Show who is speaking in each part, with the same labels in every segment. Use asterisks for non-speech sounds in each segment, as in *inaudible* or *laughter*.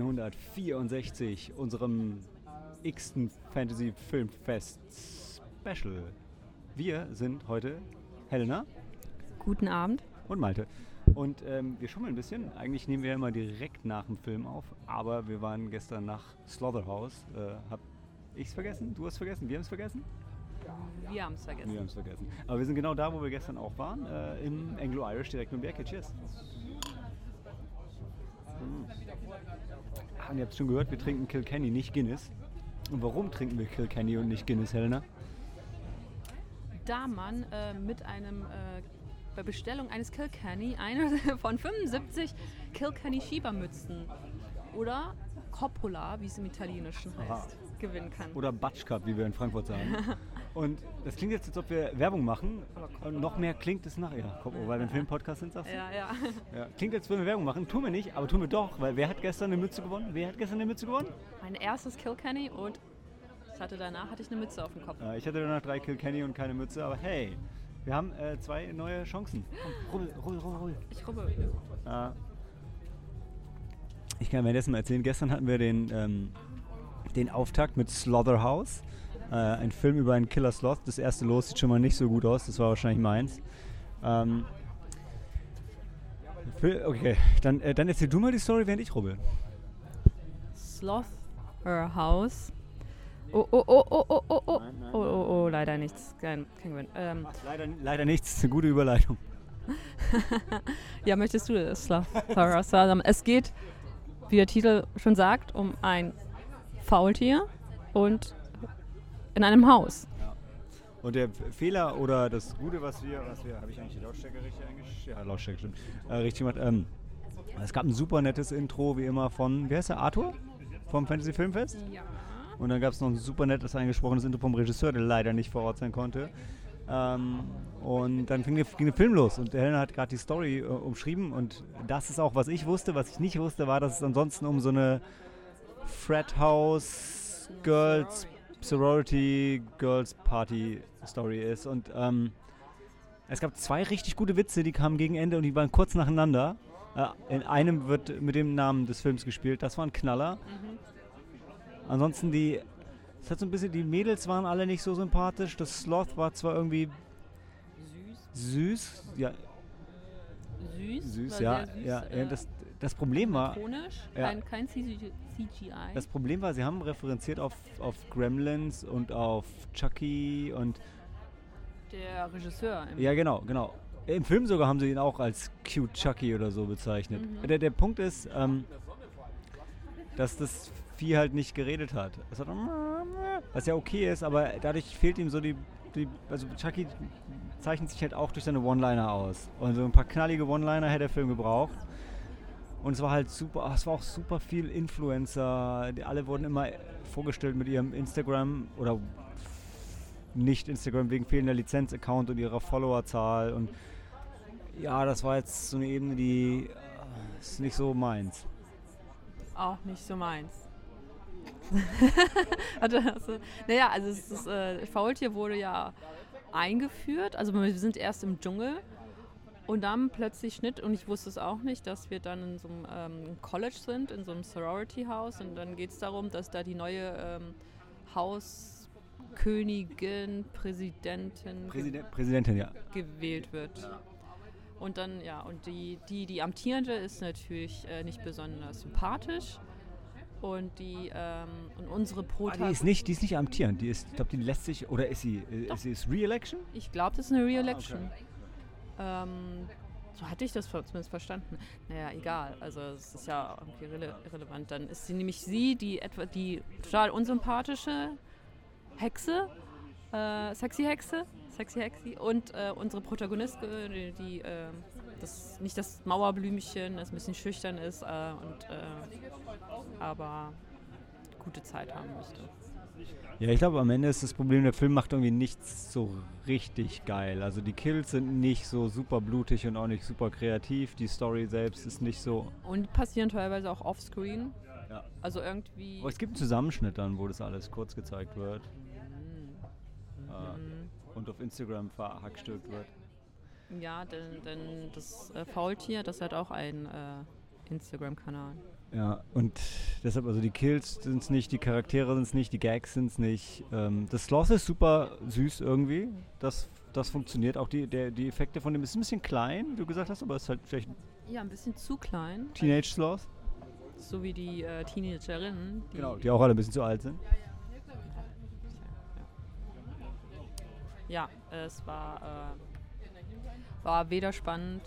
Speaker 1: 164, unserem x-ten Fantasy Filmfest Special. Wir sind heute Helena
Speaker 2: Guten Abend.
Speaker 1: und Malte. Und ähm, wir schummeln ein bisschen. Eigentlich nehmen wir ja immer direkt nach dem Film auf, aber wir waren gestern nach Slaughterhouse. Äh, hab ich's vergessen? Du hast vergessen? Wir haben es vergessen?
Speaker 2: Wir haben es vergessen.
Speaker 1: Wir haben es vergessen. Aber wir sind genau da, wo wir gestern auch waren, äh, im Anglo-Irish direkt die Ecke. Cheers. Ah, und ihr habt schon gehört, wir trinken Kilkenny, nicht Guinness. Und warum trinken wir Kilkenny und nicht Guinness, Helena?
Speaker 2: Da man äh, mit einem, äh, bei Bestellung eines Kilkenny eine *laughs* von 75 Kilkenny Schiebermützen oder Coppola, wie es im Italienischen
Speaker 1: Aha.
Speaker 2: heißt, gewinnen kann.
Speaker 1: Oder Batsch Cup, wie wir in Frankfurt sagen. *laughs* Und das klingt jetzt, als ob wir Werbung machen. Und noch mehr klingt es nachher. Komm, weil wir ein Filmpodcast sind, sagst du?
Speaker 2: ja, ja.
Speaker 1: Ja. Klingt, als würden wir Werbung machen. Tun wir nicht, aber tun wir doch. Weil wer hat gestern eine Mütze gewonnen? Wer hat gestern eine Mütze gewonnen?
Speaker 2: Mein erstes Kilkenny und ich hatte danach hatte ich eine Mütze auf dem Kopf.
Speaker 1: Ich hatte danach drei Kilkenny und keine Mütze, aber hey, wir haben äh, zwei neue Chancen. Komm, rubbel, rubbel, rubbel, rubbel.
Speaker 2: Ich rubbe.
Speaker 1: Äh, ich kann währenddessen mal erzählen, gestern hatten wir den, ähm, den Auftakt mit Slaughterhouse. Äh, ein Film über einen Killer Sloth. Das erste Los sieht schon mal nicht so gut aus, das war wahrscheinlich meins. Ähm, okay, dann, äh, dann erzähl du mal die Story, während ich rubbel.
Speaker 2: Slaughterhouse. Oh, oh, oh, oh, oh, oh, oh.
Speaker 1: Nein, nein,
Speaker 2: Oh, oh, oh, leider nichts. Kein, kein Gewinn. Ähm,
Speaker 1: Leider, leider nichts, eine *laughs* gute Überleitung. *laughs*
Speaker 2: Ja, möchtest du das Slaughterhouse sagen? Es geht, wie der Titel schon sagt, um ein Faultier und in einem Haus.
Speaker 1: Und der Fehler oder das Gute, was wir, was wir, habe ich eigentlich die Lautstärke richtig eingestellt? Ja, Lautstärke stimmt. Äh, richtig gemacht. Ähm, es gab ein super nettes Intro, wie immer, von, wer ist der, Arthur? Vom Fantasy Filmfest?
Speaker 2: Ja.
Speaker 1: Und dann gab es noch ein super nettes eingesprochenes Intro vom Regisseur, der leider nicht vor Ort sein konnte. Ähm, und dann fing der, ging der Film los und Helena hat gerade die Story äh, umschrieben und das ist auch, was ich wusste. Was ich nicht wusste, war, dass es ansonsten um so eine Frat House Girls Sorority Girls Party Story ist. Und ähm, es gab zwei richtig gute Witze, die kamen gegen Ende und die waren kurz nacheinander. Äh, in einem wird mit dem Namen des Films gespielt. Das war ein Knaller. Ansonsten die, es hat so ein bisschen, die Mädels waren alle nicht so sympathisch. Das Sloth war zwar irgendwie
Speaker 2: Süß.
Speaker 1: süß, ja,
Speaker 2: Süß.
Speaker 1: süß, ja,
Speaker 2: süß,
Speaker 1: ja,
Speaker 2: äh,
Speaker 1: das, das Problem war,
Speaker 2: Ikonisch.
Speaker 1: Ja.
Speaker 2: Kein, kein CG CGI.
Speaker 1: das Problem war, sie haben referenziert auf, auf Gremlins und auf Chucky und
Speaker 2: der Regisseur. Im
Speaker 1: ja genau, genau. Im Film sogar haben sie ihn auch als cute Chucky oder so bezeichnet.
Speaker 2: Mhm.
Speaker 1: Der, der Punkt ist, ähm, dass das Vieh halt nicht geredet hat. Es hat was ja okay ist, aber dadurch fehlt ihm so die, die also Chucky zeichnet sich halt auch durch seine One-Liner aus. Und so ein paar knallige One-Liner hätte der Film gebraucht. Und es war halt super, es war auch super viel Influencer. Die alle wurden immer vorgestellt mit ihrem Instagram oder nicht Instagram wegen fehlender Lizenz-Account und ihrer Followerzahl. Und ja, das war jetzt so eine Ebene, die äh, ist nicht so meins.
Speaker 2: Auch nicht so meins. Hatte das, so- naja, also es ist, äh, Faultier wurde ja eingeführt. Also wir sind erst im Dschungel und dann plötzlich Schnitt und ich wusste es auch nicht, dass wir dann in so einem ähm, College sind, in so einem Sorority-Haus und dann geht es darum, dass da die neue ähm, Hauskönigin, Präsidentin
Speaker 1: Präsident, Präsidentin, ja.
Speaker 2: gewählt wird. Und dann, ja, und die, die, die amtierende ist natürlich äh, nicht besonders sympathisch. Und die, ähm, und unsere
Speaker 1: Ah, die
Speaker 2: Protagonistin.
Speaker 1: ist nicht, die ist nicht amtierend. Die ist, ich glaube, die lässt sich, oder ist sie, äh, ist sie ist Re-Election?
Speaker 2: Ich glaube, das ist eine Re-Election.
Speaker 1: okay.
Speaker 2: Ähm, so hatte ich das zumindest verstanden. Naja, egal. Also es ist ja irgendwie irrele irrelevant. Dann ist sie nämlich sie, die etwa die total unsympathische Hexe, äh, sexy Hexe, sexy Hexe und äh, unsere Protagonistin, die, die äh, das, nicht das Mauerblümchen, das ein bisschen schüchtern ist äh, und äh, aber gute Zeit haben möchte.
Speaker 1: Ja, ich glaube, am Ende ist das Problem, der Film macht irgendwie nichts so richtig geil. Also die Kills sind nicht so super blutig und auch nicht super kreativ. Die Story selbst ist nicht so.
Speaker 2: Und passieren teilweise auch offscreen.
Speaker 1: Ja.
Speaker 2: Also irgendwie.
Speaker 1: Aber es gibt einen Zusammenschnitt dann, wo das alles kurz gezeigt wird
Speaker 2: Mm,
Speaker 1: äh,
Speaker 2: mm.
Speaker 1: und auf Instagram verhackstückt wird.
Speaker 2: Ja, denn, denn das äh, Faultier, das hat auch ein äh, Instagram-Kanal.
Speaker 1: Ja, und deshalb, also die Kills sind es nicht, die Charaktere sind es nicht, die Gags sind es nicht. Ähm, das Sloth ist super süß irgendwie. Das, das funktioniert. Auch die, der, die Effekte von dem ist ein bisschen klein, wie du gesagt hast, aber es ist halt vielleicht
Speaker 2: Ja, ein bisschen zu klein.
Speaker 1: Teenage Sloth.
Speaker 2: So wie die äh, Teenagerinnen. Die,
Speaker 1: Genau, die auch alle ein bisschen zu alt sind.
Speaker 2: Ja, es war, äh, war weder spannend,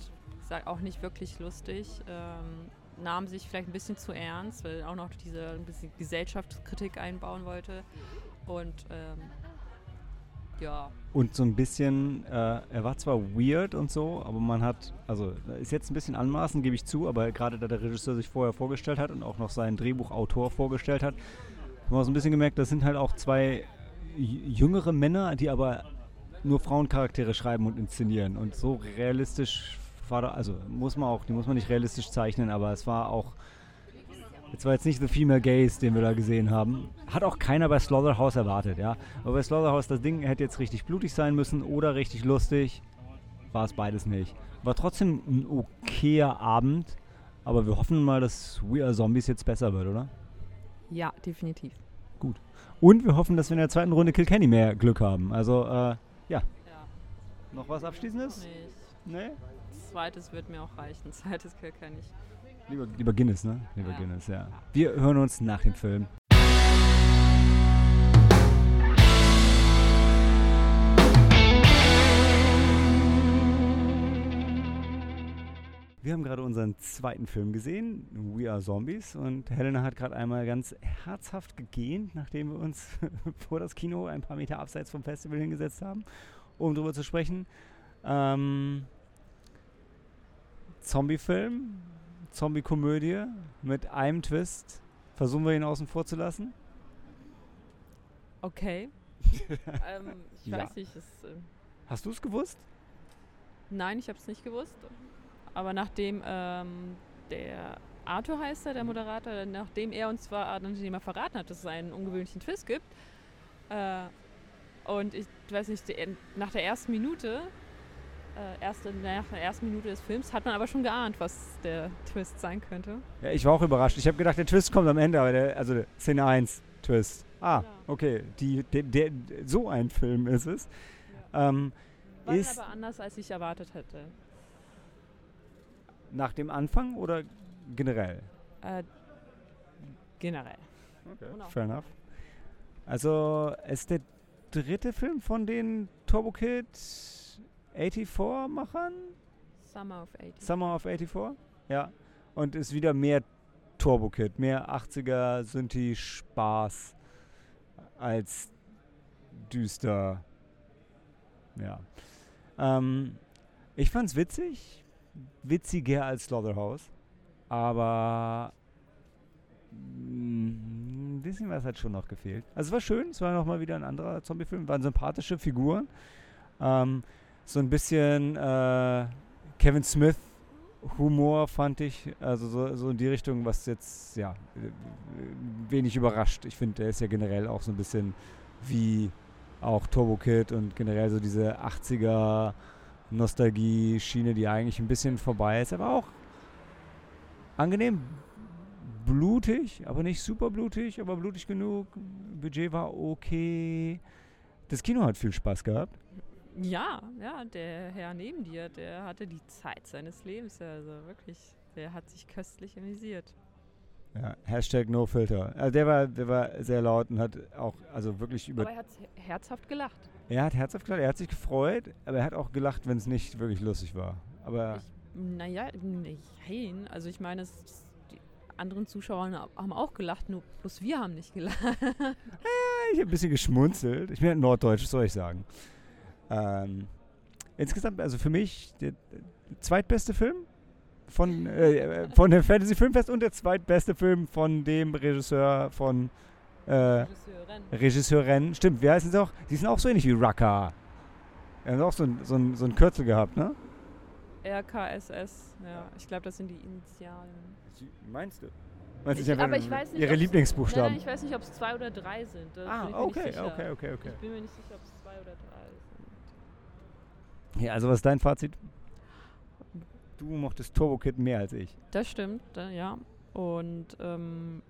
Speaker 2: auch nicht wirklich lustig. Ähm, nahm sich vielleicht ein bisschen zu ernst, weil auch noch diese ein bisschen Gesellschaftskritik einbauen wollte. Und ähm, ja,
Speaker 1: Und so ein bisschen, äh, er war zwar weird und so, aber man hat, also ist jetzt ein bisschen anmaßend, gebe ich zu, aber gerade da der Regisseur sich vorher vorgestellt hat und auch noch seinen Drehbuchautor vorgestellt hat, haben wir so ein bisschen gemerkt, das sind halt auch zwei jüngere Männer, die aber nur Frauencharaktere schreiben und inszenieren. Und so realistisch war da, also muss man auch, die muss man nicht realistisch zeichnen, aber es war auch, jetzt war jetzt nicht The Female Gaze, den wir da gesehen haben. Hat auch keiner bei Slaughterhouse erwartet, ja. Aber bei Slaughterhouse, das Ding hätte jetzt richtig blutig sein müssen oder richtig lustig. War es beides nicht. War trotzdem ein okayer Abend, aber wir hoffen mal, dass We Are Zombies jetzt besser wird, oder?
Speaker 2: ja, definitiv.
Speaker 1: Und wir hoffen, dass wir in der zweiten Runde Kilkenny mehr Glück haben. Also, äh,
Speaker 2: Ja,
Speaker 1: noch was Abschließendes?
Speaker 2: nicht.
Speaker 1: Nee?
Speaker 2: Zweites wird mir auch reichen. *laughs* Zweites kann ich.
Speaker 1: Lieber, lieber Guinness, ne? Lieber
Speaker 2: Ja.
Speaker 1: Guinness, ja. Wir hören uns nach dem Film. Wir haben gerade unseren zweiten Film gesehen, We Are Zombies, und Helena hat gerade einmal ganz herzhaft gegähnt, nachdem wir uns *laughs* vor das Kino ein paar Meter abseits vom Festival hingesetzt haben, um darüber zu sprechen. Ähm, Zombie-Film, Zombie-Komödie mit einem Twist. Versuchen wir ihn außen vor zu lassen?
Speaker 2: Okay. *laughs* ähm, ich
Speaker 1: Ja.
Speaker 2: weiß nicht. Es, äh,
Speaker 1: Hast du es gewusst?
Speaker 2: nein, ich habe es nicht gewusst. Aber nachdem ähm, der Arthur heißt er, der Moderator, nachdem er uns zwar nachdem er verraten hat, dass es einen ungewöhnlichen Twist gibt, äh, und ich weiß nicht, nach der ersten Minute, äh, erste, nach der ersten Minute des Films, hat man aber schon geahnt, was der Twist sein könnte.
Speaker 1: Ja, ich war auch überrascht. Ich habe gedacht, der Twist kommt am Ende, aber der, also Szene 1 Twist. Ah,
Speaker 2: Ja.
Speaker 1: okay. Die, der, der, so ein Film ist es. Ähm,
Speaker 2: War
Speaker 1: Ist-
Speaker 2: aber anders, als ich erwartet hätte.
Speaker 1: nach dem Anfang oder generell?
Speaker 2: Äh, generell. Genau.
Speaker 1: Fair enough. Also, ist der dritte Film von den Turbo Kid 84-Machern?
Speaker 2: Summer of 80.
Speaker 1: Summer of 84? Ja. Und ist wieder mehr Turbo Kid, mehr 80er Synthi Spaß als düster. Ja. Ähm, ich fand's witzig, witziger als Slaughterhouse, aber mm, ein bisschen was hat schon noch gefehlt. Also es war schön, es war nochmal wieder ein anderer Zombie-Film, waren sympathische Figuren. Ähm, so ein bisschen äh, Kevin Smith Humor fand ich, also so, so in die Richtung, was jetzt, ja, wenig überrascht. Ich finde, der ist ja generell auch so ein bisschen wie auch Turbo Kid und generell so diese 80er Nostalgie-Schiene, die eigentlich ein bisschen vorbei ist, aber auch angenehm blutig, aber nicht super blutig, aber blutig genug. Budget war okay. Das Kino hat viel Spaß gehabt.
Speaker 2: Ja, ja, der Herr neben dir, der hatte die Zeit seines Lebens. Also wirklich, der hat sich köstlich amüsiert.
Speaker 1: Ja, Hashtag No Filter. Also der war, der war sehr laut und hat auch, also wirklich über.
Speaker 2: Aber er hat herzhaft gelacht.
Speaker 1: Er hat herzhaft gelacht, er hat sich gefreut, aber er hat auch gelacht, wenn es nicht wirklich lustig war. Aber
Speaker 2: Naja, nein. Also ich meine, es, die anderen Zuschauer haben auch gelacht, nur bloß wir haben nicht gelacht. *laughs*
Speaker 1: ich habe ein bisschen geschmunzelt. Ich bin halt norddeutsch, was soll ich sagen. Ähm, insgesamt, also für mich der, der zweitbeste Film von, äh, äh, von dem Fantasy Filmfest und der zweitbeste Film von dem Regisseur von äh,
Speaker 2: Regisseurin.
Speaker 1: Regisseurin. Stimmt, wie heißen sie auch? Die sind auch so ähnlich wie Raka. Er hat auch so ein, so, ein, so ein Kürzel gehabt, ne?
Speaker 2: RKSS, ja. Ich glaube, das sind die Initialen.
Speaker 1: Meinst du? Meinst
Speaker 2: Ich-
Speaker 1: du, sie
Speaker 2: aber ich weiß nicht,
Speaker 1: ihre Lieblingsbuchstaben?
Speaker 2: Nein, nein, ich weiß nicht, ob es zwei oder drei sind. Das
Speaker 1: ah, okay, okay, okay, okay.
Speaker 2: Ich bin mir nicht sicher, ob es zwei oder drei sind.
Speaker 1: Ja, also was ist dein Fazit? du mochtest Turbo Kid mehr als ich.
Speaker 2: Das stimmt, ja. Und ähm,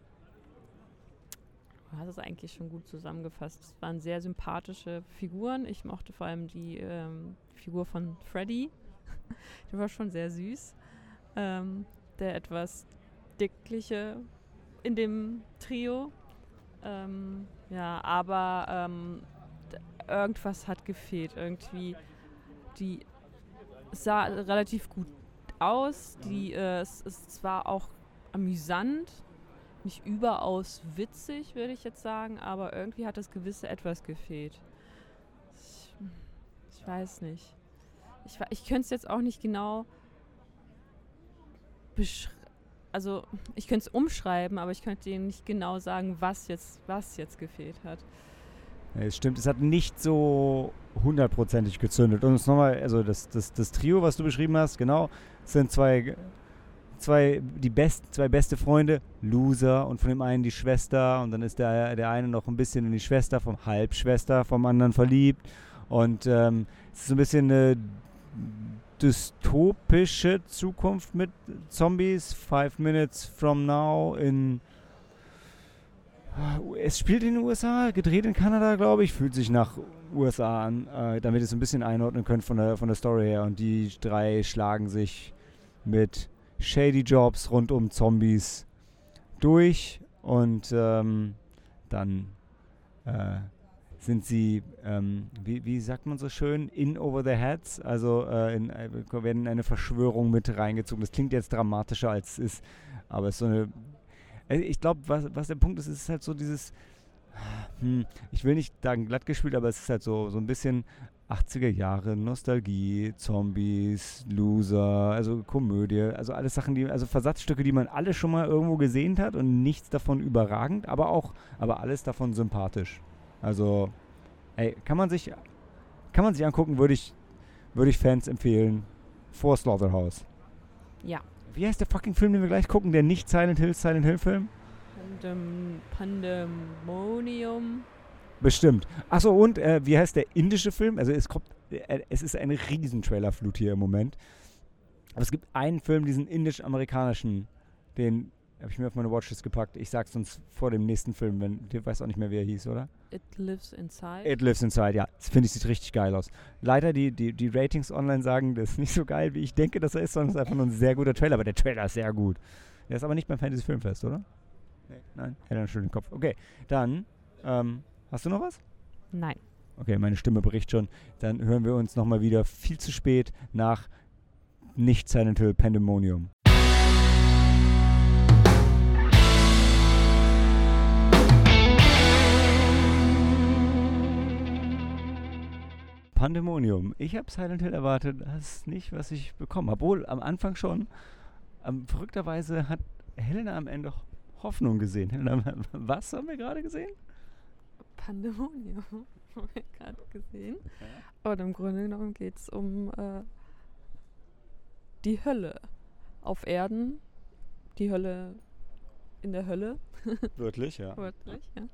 Speaker 2: du hast es eigentlich schon gut zusammengefasst. Es waren sehr sympathische Figuren. Ich mochte vor allem die ähm, Figur von Freddy. *laughs* der war schon sehr süß. Ähm, der etwas dickliche in dem Trio. Ähm, ja, aber ähm, irgendwas hat gefehlt. Irgendwie die sah relativ gut aus. Die, äh, es, es war auch amüsant, nicht überaus witzig, würde ich jetzt sagen, aber irgendwie hat das gewisse etwas gefehlt. Ich, ich weiß nicht. Ich, ich könnte es jetzt auch nicht genau beschreiben. Also ich könnte es umschreiben, aber ich könnte Ihnen nicht genau sagen, was jetzt, was jetzt gefehlt hat.
Speaker 1: Es stimmt, es hat nicht so hundertprozentig gezündet. Und es nochmal, also das, das, das Trio, was du beschrieben hast, genau, sind zwei, zwei, die best, zwei beste Freunde, Loser und von dem einen die Schwester und dann ist der, der eine noch ein bisschen in die Schwester vom Halbschwester vom anderen verliebt. Und ähm, es ist so ein bisschen eine dystopische Zukunft mit Zombies. Five Minutes from Now in es spielt in den USA, gedreht in Kanada, glaube ich. Fühlt sich nach USA an, äh, damit ihr es ein bisschen einordnen könnt von der, von der Story her. Und die drei schlagen sich mit Shady Jobs rund um Zombies durch. Und ähm, dann äh, sind sie, ähm, wie, wie, sagt man so schön, in over the heads. Also äh, in, äh, werden in eine Verschwörung mit reingezogen. Das klingt jetzt dramatischer als es ist, aber es ist so eine ich glaube, was, was der Punkt ist, ist halt so dieses, *sighs* hm, ich will nicht sagen glatt gespielt, aber es ist halt so, so ein bisschen 80er Jahre, Nostalgie, Zombies, Loser, also Komödie, also alles Sachen, die, also Versatzstücke, die man alle schon mal irgendwo gesehen hat und nichts davon überragend, aber auch, aber alles davon sympathisch. Also, ey, kann man sich, kann man sich angucken, würde ich, würde ich Fans empfehlen, vor Slaughterhouse.
Speaker 2: Ja,
Speaker 1: wie heißt der fucking Film, den wir gleich gucken? Der nicht Silent Hill, Silent Hill Film?
Speaker 2: Pandem Pandemonium.
Speaker 1: Bestimmt. Achso, und äh, wie heißt der indische Film? Also es kommt, äh, es ist eine riesen Trailerflut hier im Moment. Aber es gibt einen Film, diesen indisch-amerikanischen, den habe ich mir auf meine Watchlist gepackt. Ich sag's uns vor dem nächsten Film, wenn du weißt auch nicht mehr, wie er hieß, oder?
Speaker 2: It Lives Inside.
Speaker 1: It Lives Inside, ja. Das finde ich sieht richtig geil aus. Leider die, die, die Ratings online sagen, das ist nicht so geil, wie ich denke, dass er ist, sondern es ist einfach nur ein sehr guter Trailer. Aber der Trailer ist sehr gut. Der ist aber nicht beim Fantasy Filmfest, oder? Nee. Nein? Hätte einen schönen Kopf. Okay, dann ähm, hast du noch was?
Speaker 2: Nein.
Speaker 1: Okay, meine Stimme bricht schon. Dann hören wir uns nochmal wieder viel zu spät nach nicht Silent Hill Pandemonium. Pandemonium. Ich habe Silent Hill erwartet, das ist nicht, was ich bekommen habe. Obwohl, am Anfang schon. Ähm, verrückterweise hat Helena am Ende Hoffnung gesehen. Helena, *laughs* was haben wir gerade gesehen?
Speaker 2: Pandemonium *laughs* haben wir gerade gesehen. Ja. Und im Grunde genommen geht es um äh, die Hölle auf Erden, die Hölle in der Hölle. *laughs*
Speaker 1: Wörtlich, ja.
Speaker 2: Wörtlich, ja.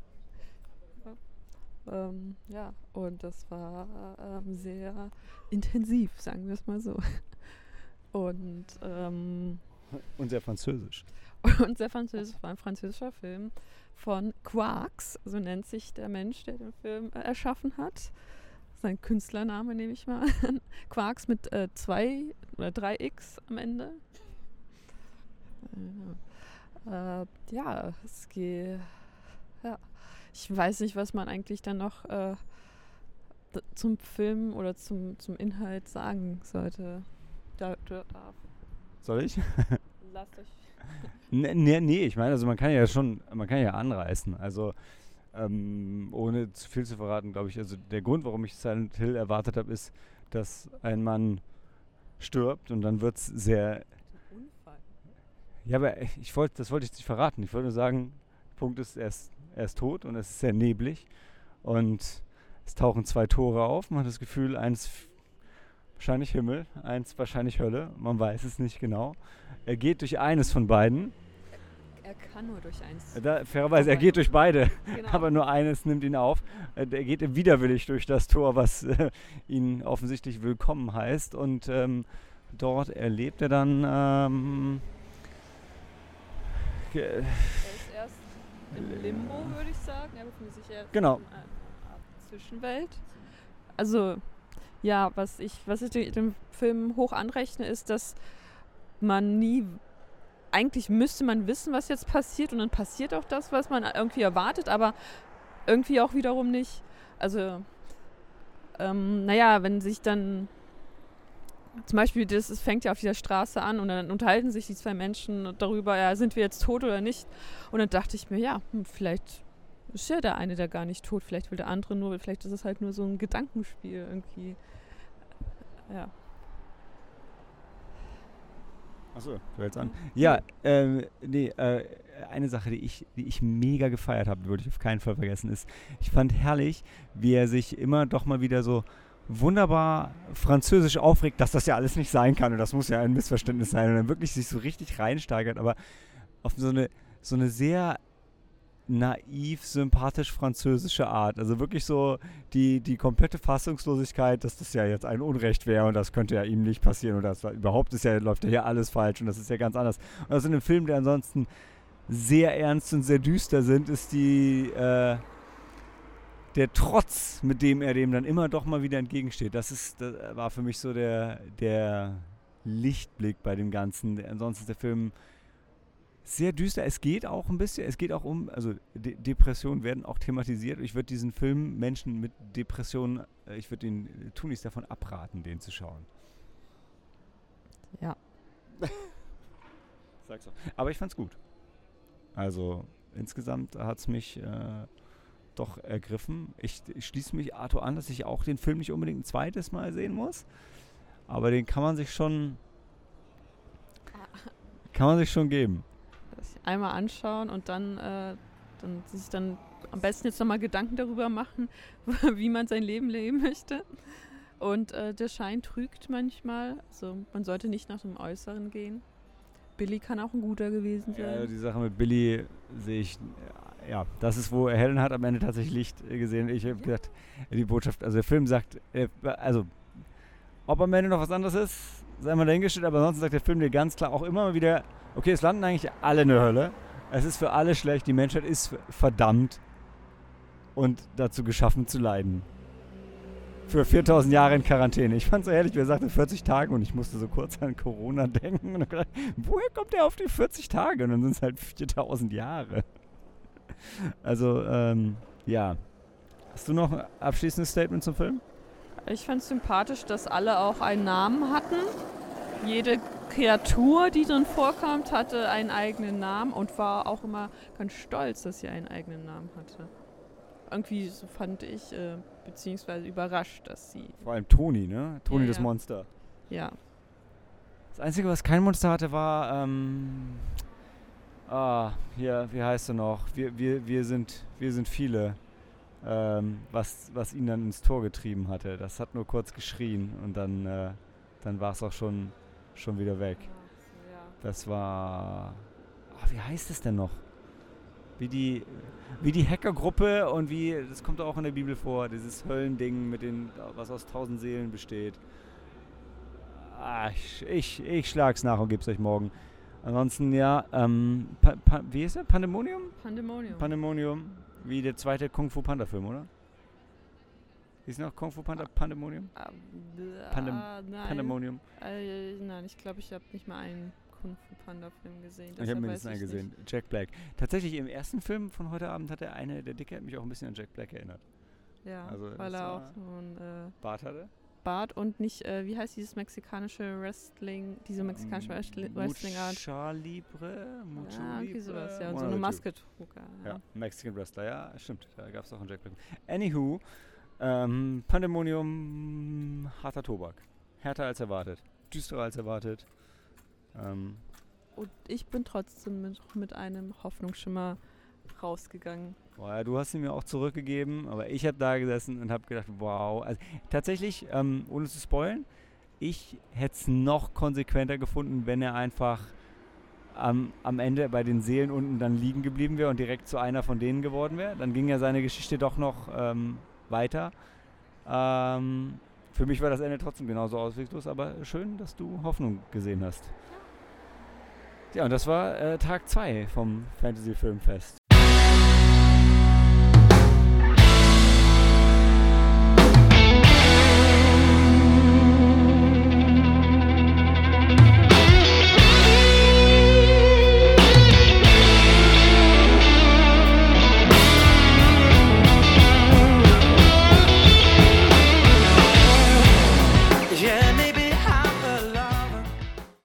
Speaker 2: Ähm, ja, und das war ähm, sehr intensiv, sagen wir es mal so. *laughs* Und, ähm,
Speaker 1: und sehr französisch. *laughs*
Speaker 2: Und sehr französisch, war ein französischer Film von Quarks, so nennt sich der Mensch, der den Film äh, erschaffen hat. Sein Künstlername nehme ich mal an. *laughs* Quarks mit äh, zwei oder drei X am Ende. Äh, ja, es geht. Ja ich weiß nicht, was man eigentlich dann noch äh, zum Film oder zum, zum Inhalt sagen sollte. Da, da, darf.
Speaker 1: Soll ich? *laughs*
Speaker 2: Lasst euch. *laughs*
Speaker 1: nee, nee, nee, ich meine, also man kann ja schon, man kann ja anreißen. Also ähm, ohne zu viel zu verraten, glaube ich, also der Grund, warum ich Silent Hill erwartet habe, ist, dass ein Mann stirbt und dann wird es sehr.
Speaker 2: Unfall.
Speaker 1: Ja, aber ich wollte, das wollte ich nicht verraten. Ich wollte nur sagen, Punkt ist, er ist er ist tot und es ist sehr neblig. Und es tauchen zwei Tore auf. Man hat das Gefühl, eins wahrscheinlich Himmel, eins wahrscheinlich Hölle. Man weiß es nicht genau. Er geht durch eines von beiden.
Speaker 2: Er kann nur durch eins.
Speaker 1: Da, fairerweise, er geht durch beide, genau. *laughs* aber nur eines nimmt ihn auf. Er geht widerwillig durch das Tor, was äh, ihn offensichtlich willkommen heißt und ähm, dort erlebt er dann. Ähm,
Speaker 2: im Limbo, würde ich sagen. Er befindet sich ja
Speaker 1: genau.
Speaker 2: in einer Zwischenwelt. Also, ja, was ich, was ich dem Film hoch anrechne, ist, dass man nie eigentlich müsste man wissen, was jetzt passiert und dann passiert auch das, was man irgendwie erwartet, aber irgendwie auch wiederum nicht. Also, ähm, naja, wenn sich dann zum Beispiel, das, fängt ja auf dieser Straße an und dann unterhalten sich die zwei Menschen darüber, ja, sind wir jetzt tot oder nicht? Und dann dachte ich mir, ja, hm, vielleicht ist ja der eine da gar nicht tot, vielleicht will der andere nur, vielleicht ist es halt nur so ein Gedankenspiel irgendwie. Ja.
Speaker 1: Achso, du hältst an. Ja, ähm, nee, äh, eine Sache, die ich, die ich mega gefeiert habe, würde ich auf keinen Fall vergessen, ist, ich fand herrlich, wie er sich immer doch mal wieder so wunderbar französisch aufregt, dass das ja alles nicht sein kann und das muss ja ein Missverständnis sein und dann wirklich sich so richtig reinsteigert, aber auf so eine, so eine sehr naiv, sympathisch französische Art. Also wirklich so die, die komplette Fassungslosigkeit, dass das ja jetzt ein Unrecht wäre und das könnte ja ihm nicht passieren und das überhaupt ist ja, läuft ja hier alles falsch und das ist ja ganz anders. Und das in einem Film, der ansonsten sehr ernst und sehr düster sind, ist die äh, der Trotz, mit dem er dem dann immer doch mal wieder entgegensteht. Das ist, das war für mich so der, der Lichtblick bei dem Ganzen. Ansonsten ist der Film sehr düster. Es geht auch ein bisschen, es geht auch um, also De Depressionen werden auch thematisiert. Ich würde diesen Film Menschen mit Depressionen, äh, ich würde den Tunis davon abraten, den zu schauen.
Speaker 2: Ja. *laughs*
Speaker 1: Sag's auch. Aber ich fand's gut. Also insgesamt hat es mich äh, doch ergriffen. Ich, ich schließe mich Arthur an, dass ich auch den Film nicht unbedingt ein zweites Mal sehen muss. Aber den kann man sich schon kann man sich schon geben
Speaker 2: einmal anschauen und dann, äh, dann sich dann am besten jetzt nochmal Gedanken darüber machen, *laughs* wie man sein Leben leben möchte. Und äh, der Schein trügt manchmal. Also man sollte nicht nach dem Äußeren gehen. Billy kann auch ein guter gewesen sein.
Speaker 1: Ja, die Sache mit Billy sehe ich, ja, das ist, wo Helen hat am Ende tatsächlich Licht gesehen. Ich habe gesagt, die Botschaft, also der Film sagt, äh, also ob am Ende noch was anderes ist, sei mal dahingestellt, aber ansonsten sagt der Film dir ganz klar auch immer wieder, okay, es landen eigentlich alle in der Hölle. Es ist für alle schlecht, die Menschheit ist verdammt und dazu geschaffen zu leiden. Für 4000 Jahre in Quarantäne. Ich fand es so ehrlich, wie er sagte 40 Tage und ich musste so kurz an Corona denken. Und gedacht, woher kommt der auf die 40 Tage? Und dann sind es halt 4000 Jahre. *laughs* Also, ähm, ja. Hast du noch ein abschließendes Statement zum Film?
Speaker 2: Ich fand es sympathisch, dass alle auch einen Namen hatten. Jede Kreatur, die drin vorkommt, hatte einen eigenen Namen und war auch immer ganz stolz, dass sie einen eigenen Namen hatte. Irgendwie so fand ich, äh, beziehungsweise überrascht, dass sie.
Speaker 1: Vor allem Toni, ne? Toni ja, das ja. Monster.
Speaker 2: Ja.
Speaker 1: Das Einzige, was kein Monster hatte, war. Ähm, ah, hier, wie heißt er noch? Wir, wir, wir, sind, wir sind viele. Ähm, was, was ihn dann ins Tor getrieben hatte. Das hat nur kurz geschrien und dann, äh, dann war es auch schon schon wieder weg. Das war. Oh, wie heißt es denn noch? Wie die, wie die Hackergruppe und wie, das kommt auch in der Bibel vor, dieses Höllending, mit den, was aus tausend Seelen besteht. Ah, ich, ich, ich schlag's nach und geb's euch morgen. Ansonsten, ja, ähm, pa, pa, wie ist der? Pandemonium?
Speaker 2: Pandemonium.
Speaker 1: Pandemonium, wie der zweite Kung Fu Panda Film, oder? Ist noch Kung Fu Panda Pandemonium?
Speaker 2: Uh, Pandem nein.
Speaker 1: Pandemonium?
Speaker 2: Äh, nein, ich glaube, ich habe nicht mal einen Kung Fu Panda Film gesehen.
Speaker 1: Ich habe mindestens einen gesehen. Nicht. Jack Black. Tatsächlich im ersten Film von heute Abend hat er eine, der Dicke hat mich auch ein bisschen an Jack Black erinnert.
Speaker 2: Ja, also weil er auch so ein äh,
Speaker 1: Bart hatte.
Speaker 2: Bart und nicht, äh, wie heißt dieses mexikanische Wrestling, diese mexikanische
Speaker 1: mm, Wrestling-Art? Mucha Libre?
Speaker 2: Mucha ja, irgendwie sowas, ja. Und so eine Maske trug er.
Speaker 1: Ja. ja, Mexican Wrestler, ja, stimmt. Da gab es auch einen Jack Black. Anywho, ähm, Pandemonium, harter Tobak. Härter als erwartet. Düsterer als erwartet. Ähm,
Speaker 2: und ich bin trotzdem mit, mit einem Hoffnungsschimmer rausgegangen.
Speaker 1: Boah, ja, du hast ihn mir auch zurückgegeben, aber ich habe da gesessen und habe gedacht, wow. Also, tatsächlich, ähm, ohne zu spoilen, ich hätte es noch konsequenter gefunden, wenn er einfach am, am Ende bei den Seelen unten dann liegen geblieben wäre und direkt zu einer von denen geworden wäre. Dann ging ja seine Geschichte doch noch ähm, weiter. Ähm, für mich war das Ende trotzdem genauso ausweglos, aber schön, dass du Hoffnung gesehen hast. Ja, und das war äh, Tag 2 vom Fantasy Filmfest.